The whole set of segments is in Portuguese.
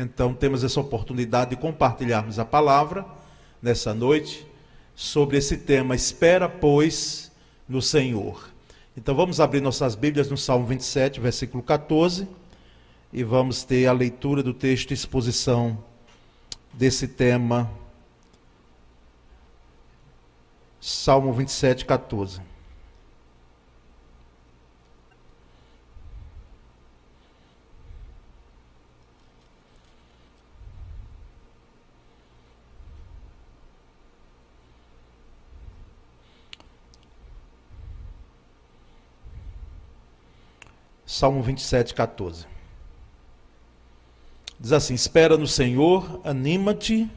Então temos essa oportunidade de compartilharmos a palavra nessa noite sobre esse tema, espera, pois, no Senhor. Então vamos abrir nossas Bíblias no Salmo 27, versículo 14, e vamos ter a leitura do texto e exposição desse tema. Salmo 27, 14. Salmo 27, 14. Diz assim: Espera no Senhor, anima-te,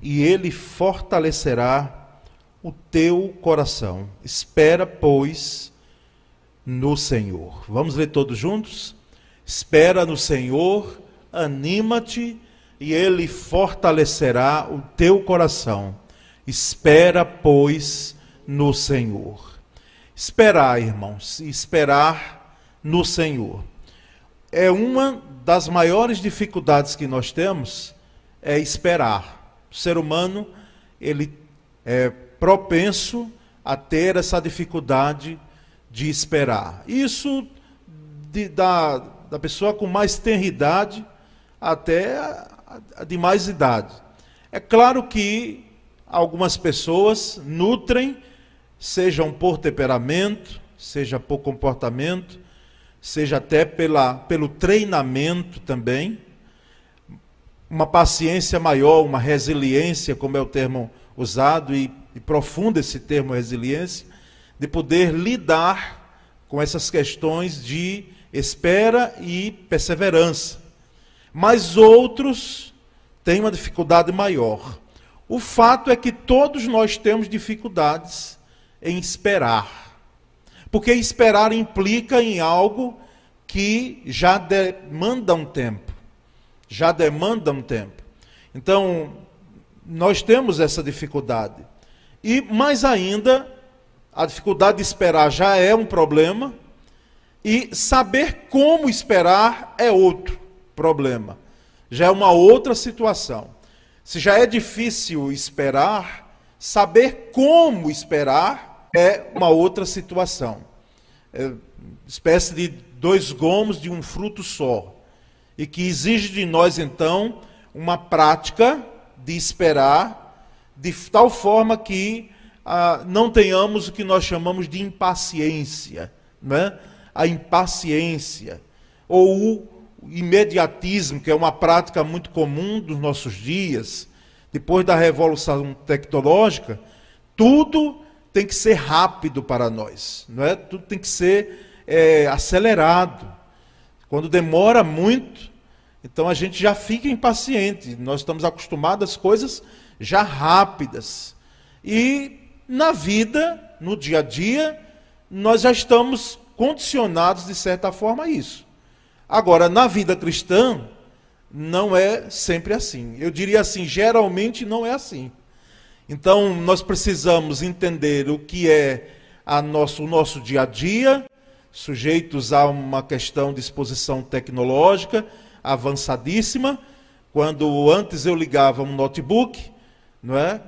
e Ele fortalecerá o teu coração. Espera, pois, no Senhor. Vamos ler todos juntos? Espera no Senhor, anima-te, e Ele fortalecerá o teu coração. Espera, pois, no Senhor. Esperar, irmãos, esperar no Senhor. É uma das maiores dificuldades que nós temos é esperar. O ser humano, ele é propenso a ter essa dificuldade de esperar. Isso de, da, da pessoa com mais tenridade até a, a de mais idade. É claro que algumas pessoas nutrem, sejam por temperamento, seja por comportamento, seja até pela, pelo treinamento também, uma paciência maior, uma resiliência, como é o termo usado, e, e profundo esse termo resiliência, de poder lidar com essas questões de espera e perseverança. Mas outros têm uma dificuldade maior. O fato é que todos nós temos dificuldades em esperar. Porque esperar implica em algo que já demanda um tempo. Já demanda um tempo. Então, nós temos essa dificuldade. E mais ainda, a dificuldade de esperar já é um problema, e saber como esperar é outro problema. Já é uma outra situação. Se já é difícil esperar, saber como esperar é uma outra situação. É espécie de dois gomos de um fruto só. E que exige de nós, então, uma prática de esperar, de tal forma que ah, não tenhamos o que nós chamamos de impaciência. Né? A impaciência. Ou o imediatismo, que é uma prática muito comum dos nossos dias. Depois da revolução tecnológica, tudo tem que ser rápido para nós, não é? Tudo tem que ser é, acelerado. Quando demora muito, então a gente já fica impaciente. Nós estamos acostumados às coisas já rápidas. E na vida, no dia a dia, nós já estamos condicionados de certa forma a isso. Agora, na vida cristã, não é sempre assim. Eu diria assim, geralmente não é assim. Então, nós precisamos entender o que é a nosso, o nosso dia a dia, sujeitos a uma questão de exposição tecnológica avançadíssima. Quando antes eu ligava um notebook, não é?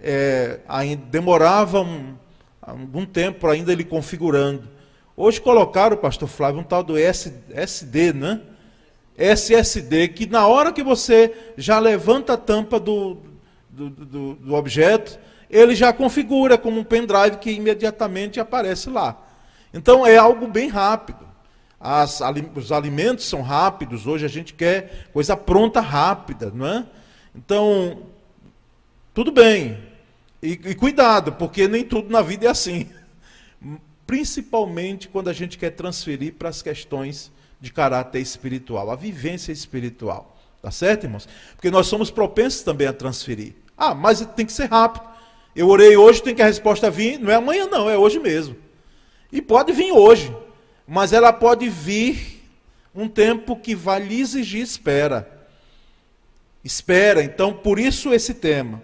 é ainda demorava um, algum tempo ainda ele configurando. Hoje colocaram, pastor Flávio, um tal do SD, né? SSD, que na hora que você já levanta a tampa do, do, do, do objeto, ele já configura como um pendrive que imediatamente aparece lá. Então é algo bem rápido. As, os alimentos são rápidos, hoje a gente quer coisa pronta rápida, não é? Então, tudo bem. E, e cuidado, porque nem tudo na vida é assim. Principalmente quando a gente quer transferir para as questões de caráter espiritual, a vivência espiritual. Tá certo, irmãos? Porque nós somos propensos também a transferir. Ah, mas tem que ser rápido. Eu orei hoje, tem que a resposta vir, não é amanhã não, é hoje mesmo. E pode vir hoje, mas ela pode vir um tempo que vai lhe exigir espera. Espera, então por isso esse tema.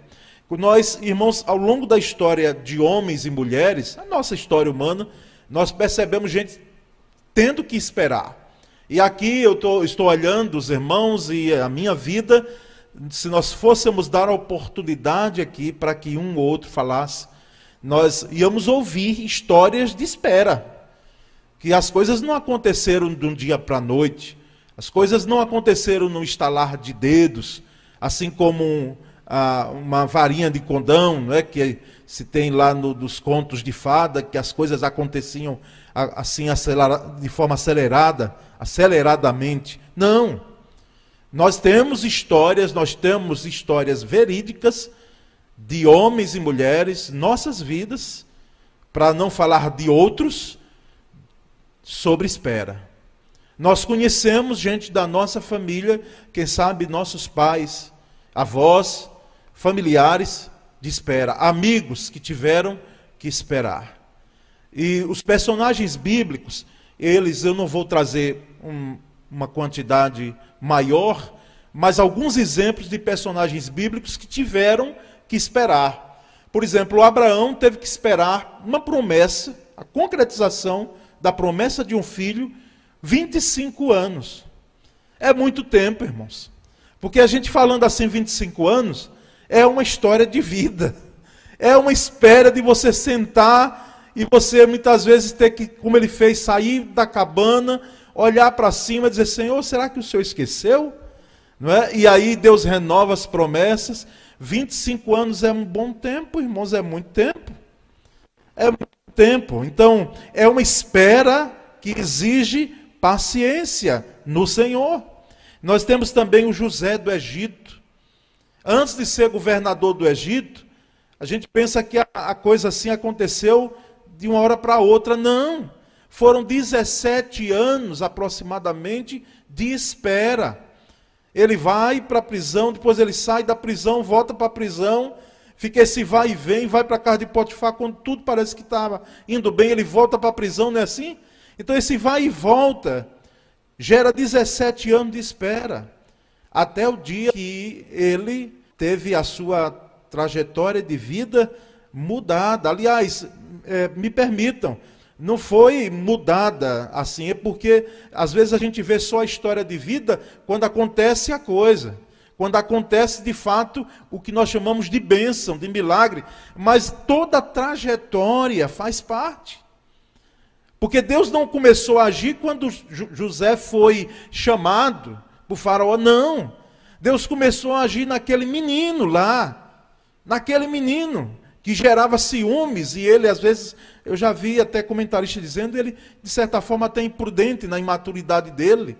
Nós, irmãos, ao longo da história de homens e mulheres, a nossa história humana, nós percebemos gente tendo que esperar. E aqui eu tô, estou olhando os irmãos e a minha vida, se nós fôssemos dar a oportunidade aqui para que um ou outro falasse, nós íamos ouvir histórias de espera. Que as coisas não aconteceram de um dia para a noite, as coisas não aconteceram no estalar de dedos, assim como um, uma varinha de condão, não é? que se tem lá no, dos contos de fada, que as coisas aconteciam assim de forma acelerada, aceleradamente. Não. Nós temos histórias, nós temos histórias verídicas de homens e mulheres, nossas vidas, para não falar de outros, sobre espera. Nós conhecemos gente da nossa família, quem sabe nossos pais, avós, familiares de espera, amigos que tiveram que esperar. E os personagens bíblicos, eles, eu não vou trazer um, uma quantidade maior, mas alguns exemplos de personagens bíblicos que tiveram que esperar. Por exemplo, Abraão teve que esperar uma promessa, a concretização da promessa de um filho, 25 anos. É muito tempo, irmãos. Porque a gente falando assim 25 anos, é uma história de vida. É uma espera de você sentar e você muitas vezes ter que, como ele fez, sair da cabana, olhar para cima e dizer: Senhor, será que o Senhor esqueceu? Não é? E aí Deus renova as promessas. 25 anos é um bom tempo, irmãos, é muito tempo. É muito tempo. Então, é uma espera que exige paciência no Senhor. Nós temos também o José do Egito. Antes de ser governador do Egito, a gente pensa que a, a coisa assim aconteceu de uma hora para outra. Não. Foram 17 anos aproximadamente de espera. Ele vai para a prisão, depois ele sai da prisão, volta para a prisão, fica esse vai e vem, vai para a casa de Potifar, quando tudo parece que estava indo bem, ele volta para a prisão, não é assim? Então esse vai e volta gera 17 anos de espera até o dia que ele teve a sua trajetória de vida mudada. Aliás, é, me permitam, não foi mudada assim, é porque às vezes a gente vê só a história de vida quando acontece a coisa. Quando acontece de fato o que nós chamamos de bênção, de milagre, mas toda a trajetória faz parte. Porque Deus não começou a agir quando José foi chamado por Faraó, não. Deus começou a agir naquele menino lá, naquele menino que gerava ciúmes e ele às vezes eu já vi até comentarista dizendo ele de certa forma até imprudente na imaturidade dele,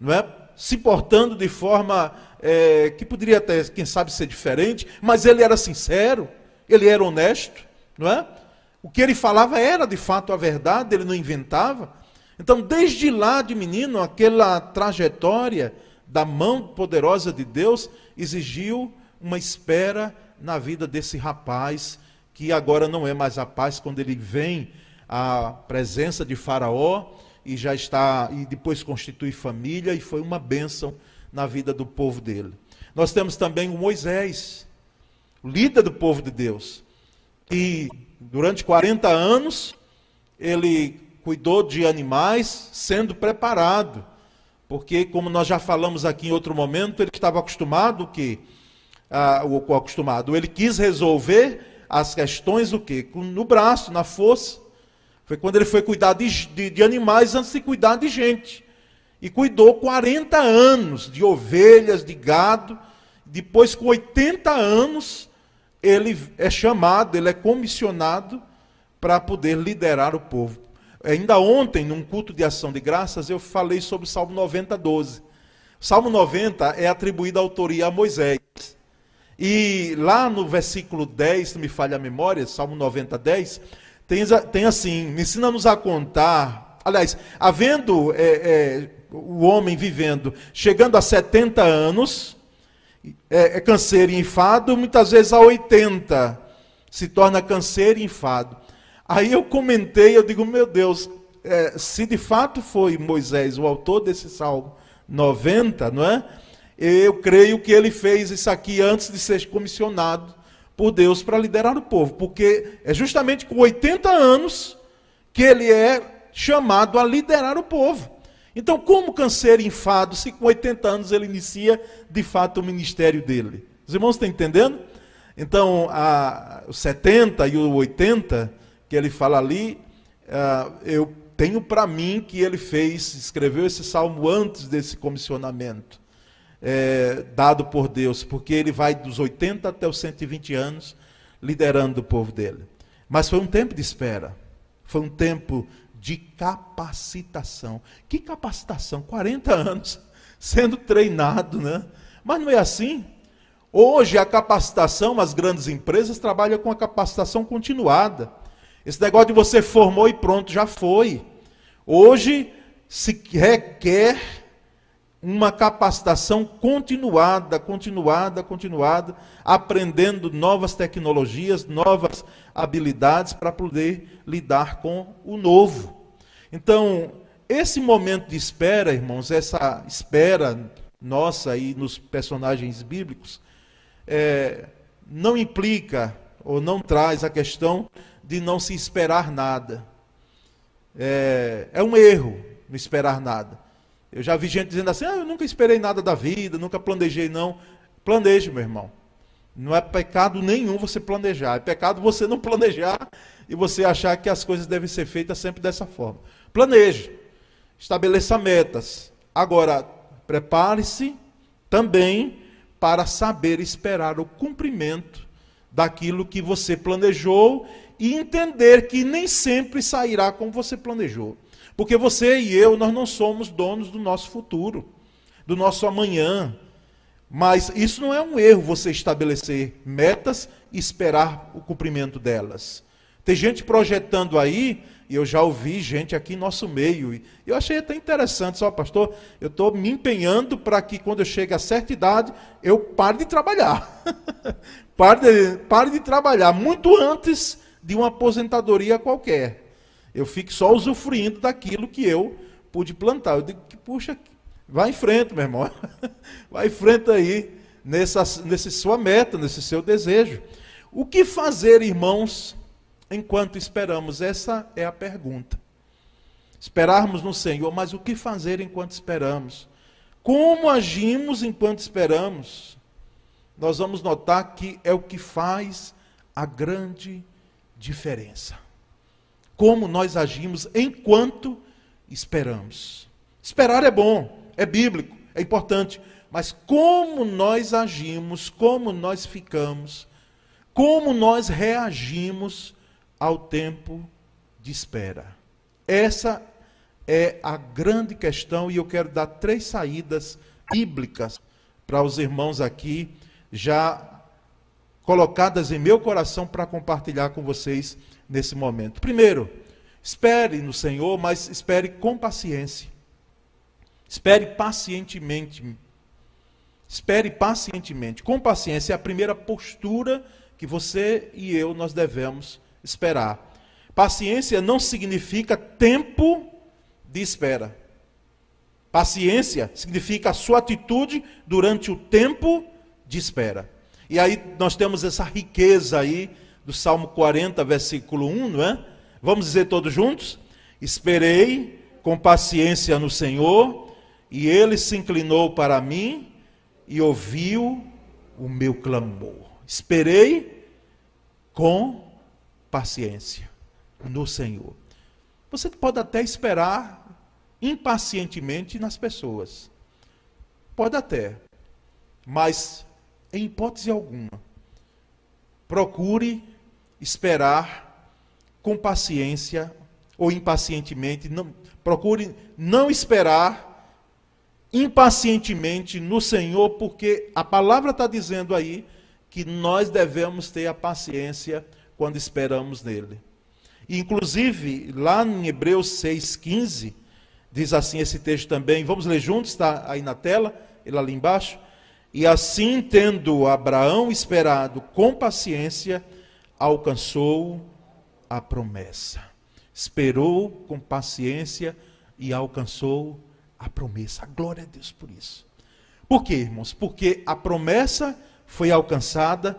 não é? Se portando de forma é, que poderia até quem sabe ser diferente, mas ele era sincero, ele era honesto, não é? O que ele falava era de fato a verdade, ele não inventava. Então, desde lá de menino, aquela trajetória da mão poderosa de Deus exigiu uma espera na vida desse rapaz, que agora não é mais rapaz quando ele vem à presença de Faraó e já está e depois constitui família e foi uma bênção na vida do povo dele. Nós temos também o Moisés, líder do povo de Deus, que durante 40 anos ele cuidou de animais, sendo preparado porque, como nós já falamos aqui em outro momento, ele estava acostumado o quê? Ah, o, acostumado, ele quis resolver as questões o quê? No braço, na força. Foi quando ele foi cuidar de, de, de animais antes de cuidar de gente. E cuidou 40 anos de ovelhas, de gado. Depois, com 80 anos, ele é chamado, ele é comissionado para poder liderar o povo. Ainda ontem, num culto de ação de graças, eu falei sobre o Salmo 90, 12. O Salmo 90 é atribuído a autoria a Moisés. E lá no versículo 10, se me falha a memória, Salmo 90, 10, tem, tem assim: ensina-nos a contar. Aliás, havendo é, é, o homem vivendo, chegando a 70 anos, é, é canseiro e enfado, muitas vezes a 80 se torna canseiro e enfado. Aí eu comentei, eu digo, meu Deus, é, se de fato foi Moisés o autor desse Salmo 90, não é? Eu creio que ele fez isso aqui antes de ser comissionado por Deus para liderar o povo, porque é justamente com 80 anos que ele é chamado a liderar o povo. Então, como canseiro enfado, se com 80 anos ele inicia de fato o ministério dele? Os irmãos estão entendendo? Então, a, os 70 e o 80, que ele fala ali, uh, eu tenho para mim que ele fez, escreveu esse salmo antes desse comissionamento é, dado por Deus, porque ele vai dos 80 até os 120 anos liderando o povo dele. Mas foi um tempo de espera, foi um tempo de capacitação. Que capacitação? 40 anos sendo treinado, né? Mas não é assim. Hoje a capacitação, as grandes empresas trabalham com a capacitação continuada. Esse negócio de você formou e pronto, já foi. Hoje se requer uma capacitação continuada, continuada, continuada, aprendendo novas tecnologias, novas habilidades para poder lidar com o novo. Então, esse momento de espera, irmãos, essa espera nossa aí nos personagens bíblicos, é, não implica ou não traz a questão de não se esperar nada. É, é um erro não esperar nada. Eu já vi gente dizendo assim: ah, eu nunca esperei nada da vida, nunca planejei, não. Planeje, meu irmão. Não é pecado nenhum você planejar. É pecado você não planejar e você achar que as coisas devem ser feitas sempre dessa forma. Planeje. Estabeleça metas. Agora, prepare-se também para saber esperar o cumprimento daquilo que você planejou e entender que nem sempre sairá como você planejou. Porque você e eu, nós não somos donos do nosso futuro, do nosso amanhã. Mas isso não é um erro você estabelecer metas e esperar o cumprimento delas. Tem gente projetando aí, e eu já ouvi gente aqui em nosso meio, e eu achei até interessante, só pastor, eu estou me empenhando para que quando eu chegue a certa idade, eu pare de trabalhar. pare, de, pare de trabalhar, muito antes de uma aposentadoria qualquer eu fico só usufruindo daquilo que eu pude plantar. Eu digo que, puxa, vai em frente, meu irmão. vai em frente aí, nessa, nessa sua meta, nesse seu desejo. O que fazer, irmãos, enquanto esperamos? Essa é a pergunta. Esperarmos no Senhor, mas o que fazer enquanto esperamos? Como agimos enquanto esperamos? Nós vamos notar que é o que faz a grande diferença como nós agimos enquanto esperamos. Esperar é bom, é bíblico, é importante, mas como nós agimos, como nós ficamos, como nós reagimos ao tempo de espera. Essa é a grande questão e eu quero dar três saídas bíblicas para os irmãos aqui já colocadas em meu coração para compartilhar com vocês nesse momento. Primeiro, espere no Senhor, mas espere com paciência. Espere pacientemente. Espere pacientemente. Com paciência é a primeira postura que você e eu nós devemos esperar. Paciência não significa tempo de espera. Paciência significa a sua atitude durante o tempo de espera. E aí nós temos essa riqueza aí do Salmo 40, versículo 1, não é? Vamos dizer todos juntos? Esperei com paciência no Senhor, e ele se inclinou para mim e ouviu o meu clamor. Esperei com paciência no Senhor. Você pode até esperar impacientemente nas pessoas. Pode até. Mas em hipótese alguma, procure esperar com paciência ou impacientemente, não, procure não esperar impacientemente no Senhor, porque a palavra está dizendo aí que nós devemos ter a paciência quando esperamos nele. inclusive, lá em Hebreus 6,15, diz assim esse texto também, vamos ler juntos, está aí na tela, ele ali embaixo. E assim, tendo Abraão esperado com paciência, alcançou a promessa. Esperou com paciência e alcançou a promessa. Glória a Deus por isso. Por quê, irmãos? Porque a promessa foi alcançada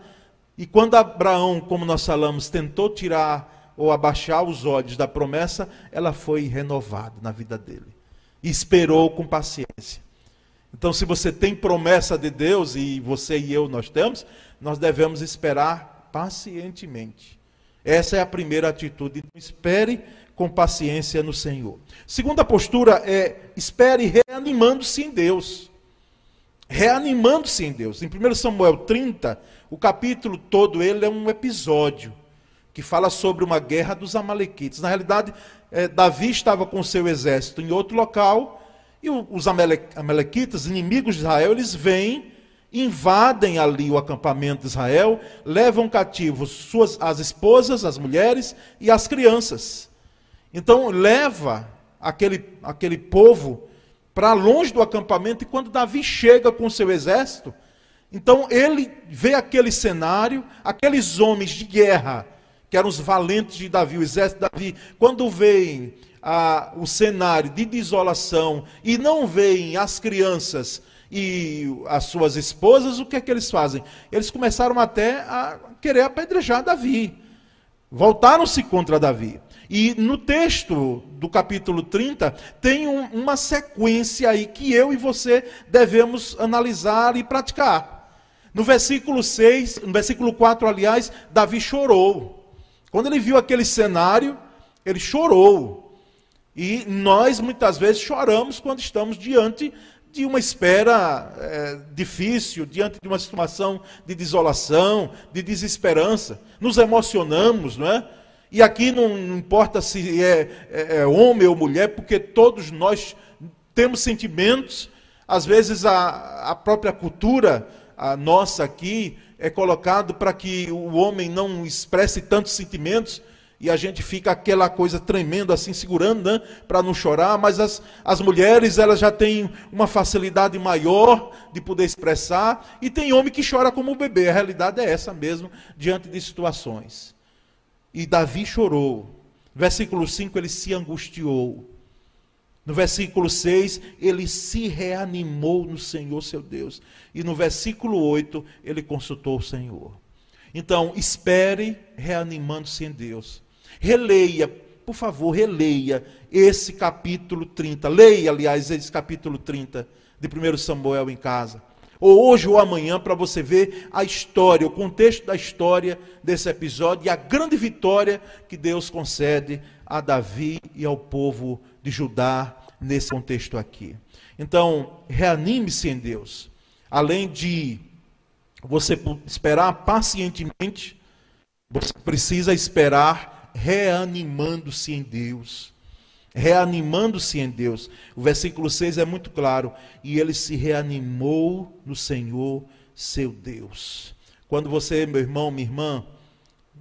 e quando Abraão, como nós falamos, tentou tirar ou abaixar os olhos da promessa, ela foi renovada na vida dele. e esperou com paciência. Então, se você tem promessa de Deus, e você e eu nós temos, nós devemos esperar pacientemente. Essa é a primeira atitude. Então, espere com paciência no Senhor. Segunda postura é espere reanimando-se em Deus. Reanimando-se em Deus. Em 1 Samuel 30, o capítulo todo ele é um episódio que fala sobre uma guerra dos amalequitas. Na realidade, é, Davi estava com seu exército em outro local e os amalequitas, inimigos de Israel, eles vêm, invadem ali o acampamento de Israel, levam cativos suas, as esposas, as mulheres e as crianças. Então leva aquele, aquele povo para longe do acampamento, e quando Davi chega com seu exército, então ele vê aquele cenário, aqueles homens de guerra, que eram os valentes de Davi, o exército de Davi, quando veem a, o cenário de desolação e não veem as crianças e as suas esposas, o que é que eles fazem? Eles começaram até a querer apedrejar Davi. Voltaram-se contra Davi. E no texto do capítulo 30, tem um, uma sequência aí que eu e você devemos analisar e praticar. No versículo 6, no versículo 4, aliás, Davi chorou. Quando ele viu aquele cenário, ele chorou. E nós muitas vezes choramos quando estamos diante de uma espera é, difícil, diante de uma situação de desolação, de desesperança. Nos emocionamos, não é? E aqui não, importa se é, é, é, homem ou mulher, porque todos nós temos sentimentos. Às vezes a, a própria cultura, a nossa aqui, é colocado para que o homem não expresse tantos sentimentos, e a gente fica aquela coisa tremenda assim, segurando, né, para não chorar, mas as, as mulheres, elas já têm uma facilidade maior de poder expressar, e tem homem que chora como um bebê, a realidade é essa mesmo, diante de situações. E Davi chorou. Versículo 5, ele se angustiou. No versículo 6, ele se reanimou no Senhor seu Deus. E no versículo 8, ele consultou o Senhor. Então, espere reanimando-se em Deus. Releia, por favor, releia esse capítulo 30. Leia, aliás, esse capítulo 30 de 1 Samuel em casa. Ou hoje ou amanhã, para você ver a história, o contexto da história desse episódio e a grande vitória que Deus concede a Davi e ao povo de Judá nesse contexto aqui. Então, reanime-se em Deus. Além de você esperar pacientemente, você precisa esperar reanimando-se em Deus. Reanimando-se em Deus. O versículo 6 é muito claro. E ele se reanimou no Senhor, seu Deus. Quando você, meu irmão, minha irmã,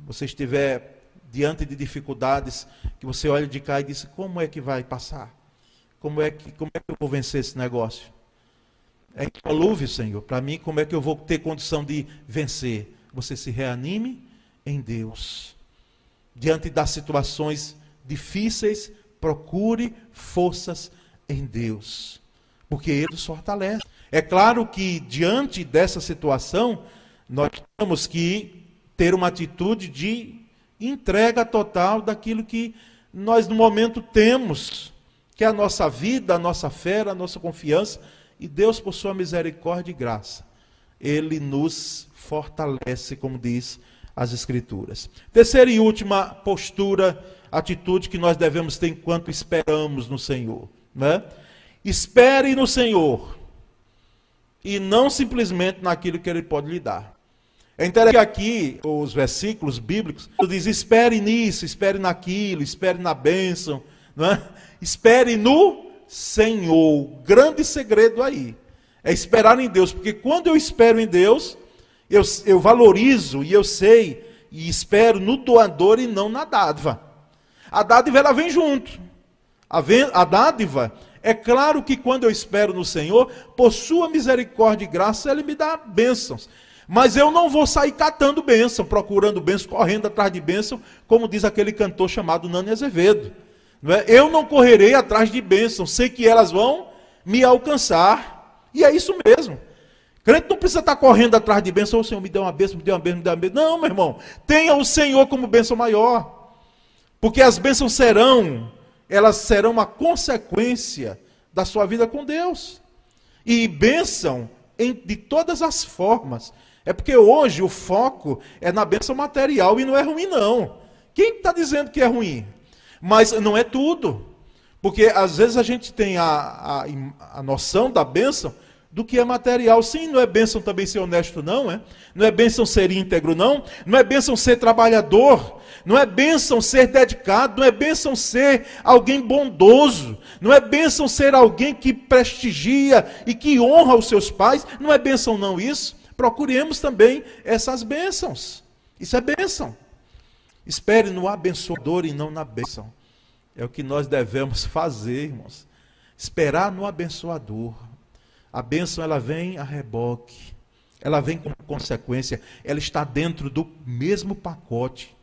você estiver diante de dificuldades, que você olha de cá e diz: como é que vai passar? Como é que, como é que eu vou vencer esse negócio? É incolúvel, Senhor. Para mim, como é que eu vou ter condição de vencer? Você se reanime em Deus diante das situações difíceis, procure forças em Deus, porque Ele nos fortalece. É claro que diante dessa situação, nós temos que ter uma atitude de entrega total daquilo que nós no momento temos, que é a nossa vida, a nossa fé, a nossa confiança, e Deus, por sua misericórdia e graça, Ele nos fortalece, como diz as Escrituras. Terceira e última postura, atitude que nós devemos ter enquanto esperamos no Senhor. Né? Espere no Senhor e não simplesmente naquilo que Ele pode lhe dar. É interessante aqui os versículos bíblicos diz: espere nisso, espere naquilo, espere na bênção, não é? espere no Senhor. Grande segredo aí é esperar em Deus, porque quando eu espero em Deus, eu, eu valorizo e eu sei e espero no doador e não na dádiva. A dádiva ela vem junto. A, a dádiva, é claro que quando eu espero no Senhor, por sua misericórdia e graça, Ele me dá bênçãos. Mas eu não vou sair catando bênção, procurando bênção, correndo atrás de bênção, como diz aquele cantor chamado Nani Azevedo. Não é? Eu não correrei atrás de bênção, sei que elas vão me alcançar. E é isso mesmo. Crente não precisa estar correndo atrás de bênção, o Senhor me deu uma bênção, me deu uma bênção, me deu uma bênção. Não, meu irmão, tenha o Senhor como bênção maior. Porque as bênçãos serão, elas serão uma consequência da sua vida com Deus. E bênção em, de todas as formas. É porque hoje o foco é na bênção material e não é ruim, não. Quem está dizendo que é ruim? Mas não é tudo. Porque às vezes a gente tem a, a, a noção da bênção do que é material. Sim, não é bênção também ser honesto, não, é? Não é bênção ser íntegro, não. Não é bênção ser trabalhador. Não é bênção ser dedicado. Não é bênção ser alguém bondoso. Não é bênção ser alguém que prestigia e que honra os seus pais. Não é bênção, não, isso. Procuremos também essas bênçãos. Isso é bênção. Espere no abençoador e não na bênção. É o que nós devemos fazer, irmãos. Esperar no abençoador. A bênção ela vem a reboque. Ela vem como consequência, ela está dentro do mesmo pacote.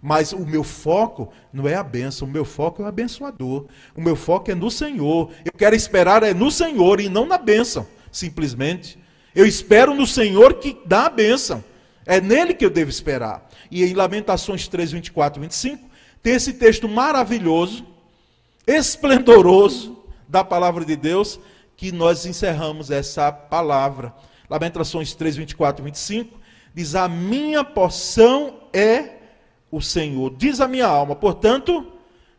Mas o meu foco não é a bênção, o meu foco é o abençoador. O meu foco é no Senhor. Eu quero esperar é no Senhor e não na bênção, simplesmente. Eu espero no Senhor que dá a bênção. É nele que eu devo esperar. E em Lamentações 3, 24 e 25, tem esse texto maravilhoso, esplendoroso da palavra de Deus, que nós encerramos essa palavra. Lamentações 3, 24 e 25 diz: A minha porção é o Senhor, diz a minha alma, portanto,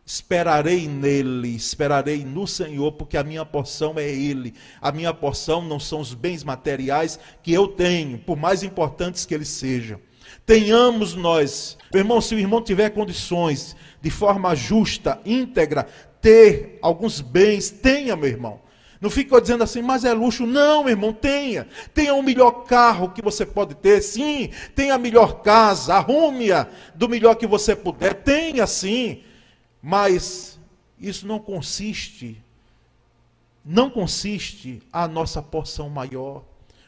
esperarei nele, esperarei no Senhor, porque a minha porção é Ele. A minha porção não são os bens materiais que eu tenho, por mais importantes que eles sejam. Tenhamos nós, meu irmão, se o irmão tiver condições de forma justa, íntegra, ter alguns bens, tenha, meu irmão. Não fica dizendo assim, mas é luxo. Não, irmão, tenha. Tenha o melhor carro que você pode ter, sim. Tenha a melhor casa, arrume-a do melhor que você puder. Tenha, sim. Mas isso não consiste, não consiste a nossa porção maior.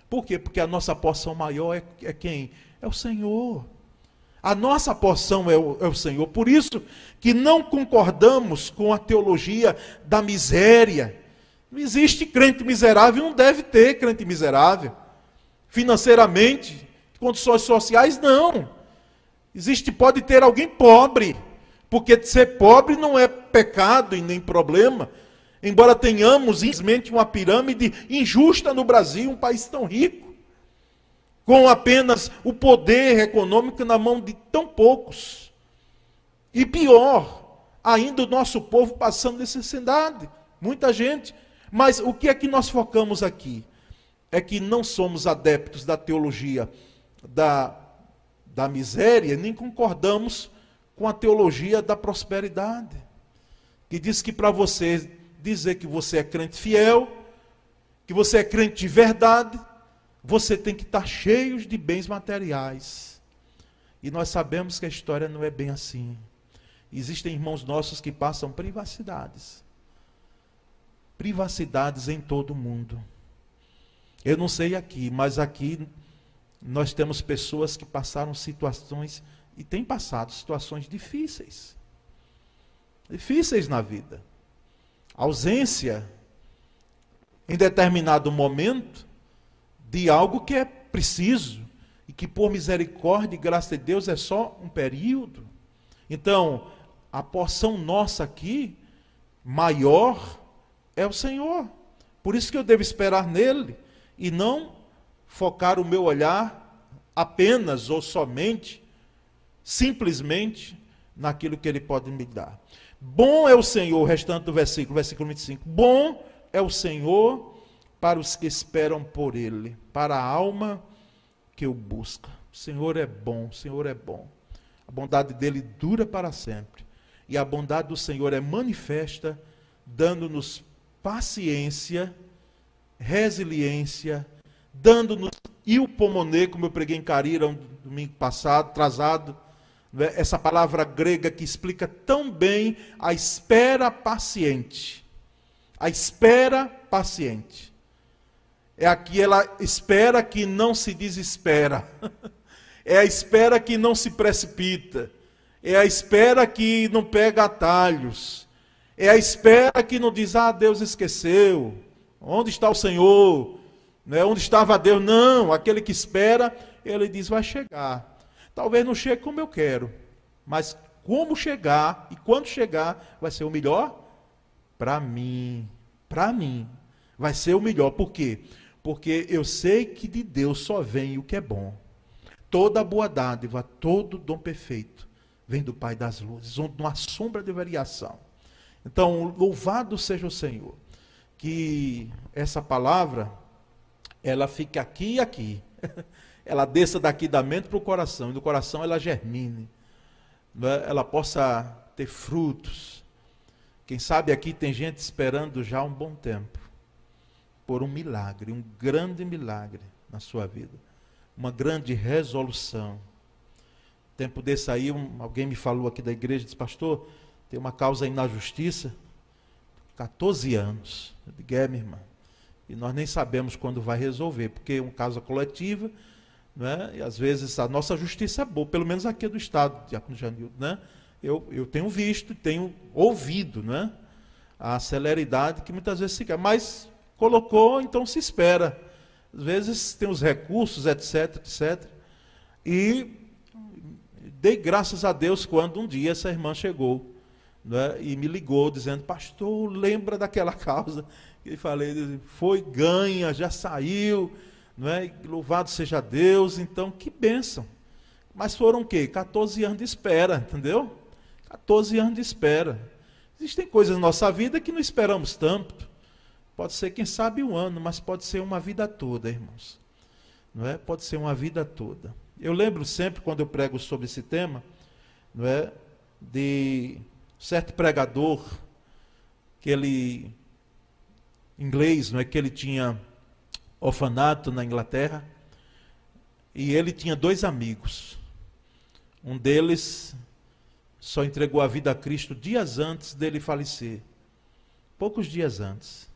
Por quê? Porque a nossa porção maior é, é quem? É o Senhor. A nossa porção é o, é o, Senhor. Por isso que não concordamos com a teologia da miséria não existe crente miserável, não deve ter crente miserável. Financeiramente, condições sociais, não. Existe, pode ter alguém pobre, porque ser pobre não é pecado e nem problema. Embora tenhamos, infelizmente, uma pirâmide injusta no Brasil, um país tão rico, com apenas o poder econômico na mão de tão poucos. E pior, ainda o nosso povo passando necessidade. Muita gente mas o que é que nós focamos aqui? É que não somos adeptos da teologia da, da miséria, nem concordamos com a teologia da prosperidade, que diz que para você dizer que você é crente fiel, que você é crente de verdade, você tem que estar cheio de bens materiais. E nós sabemos que a história não é bem assim. Existem irmãos nossos que passam privacidades privacidades em todo o mundo. Eu não sei aqui, mas aqui nós temos pessoas que passaram situações e têm passado situações difíceis. Difíceis na vida. Ausência em determinado momento de algo que é preciso e que por misericórdia e graça de Deus é só um período. Então, a porção nossa aqui maior é o Senhor. Por isso que eu devo esperar nele e não focar o meu olhar apenas ou somente, simplesmente, naquilo que ele pode me dar. Bom é o Senhor, o restante do versículo, versículo 25. Bom é o Senhor para os que esperam por ele, para a alma que o busca. O Senhor é bom, o Senhor é bom. A bondade dele dura para sempre. E a bondade do Senhor é manifesta, dando-nos paciência, resiliência, dando-nos e o pomonê, como eu preguei em Carira um domingo passado, atrasado, né? essa palavra grega que explica tão bem a espera paciente. A espera paciente. É aqui ela espera que não se desespera. É a espera que não se precipita. É a espera que não pega atalhos. É a espera que não diz, ah, Deus esqueceu. Onde está o Senhor? Né? Onde estava Deus? Não, aquele que espera, ele diz, vai chegar. Talvez não chegue como eu quero, mas como chegar e quando chegar vai ser o melhor para mim. Para mim, vai ser o melhor. Por quê? Porque eu sei que de Deus só vem o que é bom. Toda boa dádiva, todo dom perfeito vem do Pai das luzes, onde não há sombra de variação. Então, louvado seja o Senhor. Que essa palavra, ela fique aqui e aqui. ela desça daqui da mente para o coração, e do coração ela germine. Né? Ela possa ter frutos. Quem sabe aqui tem gente esperando já um bom tempo por um milagre, um grande milagre na sua vida, uma grande resolução. Tempo desse aí, um, alguém me falou aqui da igreja, disse, pastor, tem uma causa aí na justiça, 14 anos. Eu digo, é, minha irmã. E nós nem sabemos quando vai resolver, porque é uma causa coletiva, né? e às vezes a nossa justiça é boa, pelo menos aqui do Estado, Diácono Janildo, né? Eu, eu tenho visto, tenho ouvido, né? A celeridade que muitas vezes se quer, mas colocou, então se espera. Às vezes tem os recursos, etc, etc. E dei graças a Deus quando um dia essa irmã chegou né, e me ligou dizendo, pastor, lembra daquela causa? E falei, foi ganha, já saiu, não é? louvado seja Deus, então que bênção. Mas foram o quê? 14 anos de espera, entendeu? 14 anos de espera. Existem coisas na nossa vida que não esperamos tanto. Pode ser, quem sabe, um ano, mas pode ser uma vida toda, irmãos. Não é? Pode ser uma vida toda. Eu lembro sempre, quando eu prego sobre esse tema, não é? de certo pregador, que ele, inglês, não é? que ele tinha orfanato na Inglaterra, e ele tinha dois amigos. Um deles só entregou a vida a Cristo dias antes dele falecer. Poucos dias antes.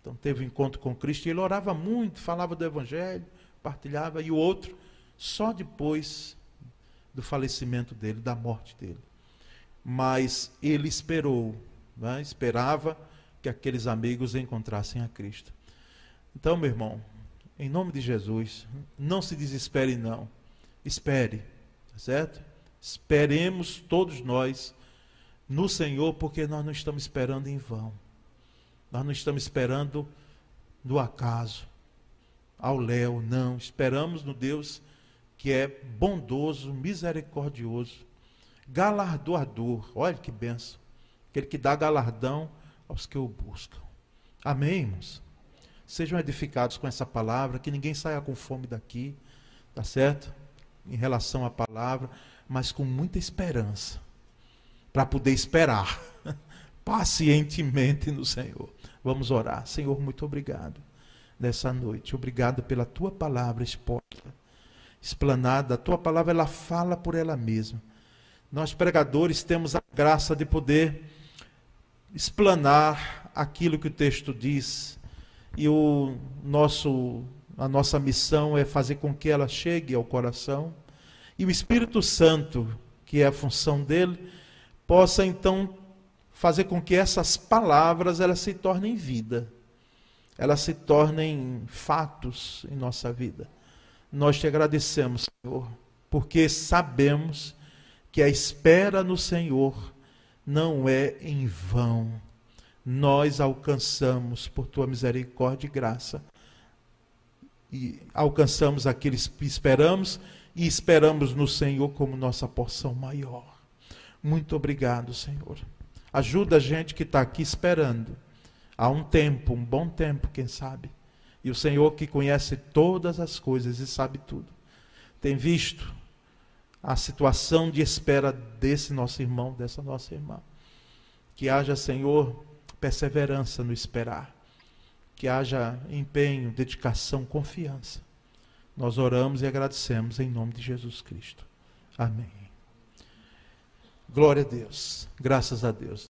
Então teve um encontro com Cristo e ele orava muito, falava do Evangelho, partilhava, e o outro só depois do falecimento dele, da morte dele. Mas ele esperou, né? esperava que aqueles amigos encontrassem a Cristo. Então, meu irmão, em nome de Jesus, não se desespere, não. Espere, tá certo? Esperemos todos nós no Senhor, porque nós não estamos esperando em vão. Nós não estamos esperando no acaso, ao léu, não. Esperamos no Deus que é bondoso, misericordioso, galardoador. Olha que benção. Aquele que dá galardão aos que o buscam. Amém, irmãos? Sejam edificados com essa palavra, que ninguém saia com fome daqui, tá certo? Em relação à palavra, mas com muita esperança, para poder esperar pacientemente no Senhor. Vamos orar. Senhor, muito obrigado nessa noite. Obrigado pela tua palavra exposta, explanada. A tua palavra ela fala por ela mesma. Nós pregadores temos a graça de poder explanar aquilo que o texto diz. E o nosso a nossa missão é fazer com que ela chegue ao coração. E o Espírito Santo, que é a função dele, possa então fazer com que essas palavras elas se tornem vida, elas se tornem fatos em nossa vida. Nós te agradecemos, Senhor, porque sabemos que a espera no Senhor não é em vão. Nós alcançamos por tua misericórdia e graça. E alcançamos aquilo que esperamos e esperamos no Senhor como nossa porção maior. Muito obrigado, Senhor. Ajuda a gente que está aqui esperando. Há um tempo, um bom tempo, quem sabe. E o Senhor que conhece todas as coisas e sabe tudo, tem visto a situação de espera desse nosso irmão, dessa nossa irmã. Que haja, Senhor, perseverança no esperar. Que haja empenho, dedicação, confiança. Nós oramos e agradecemos em nome de Jesus Cristo. Amém. Glória a Deus. Graças a Deus.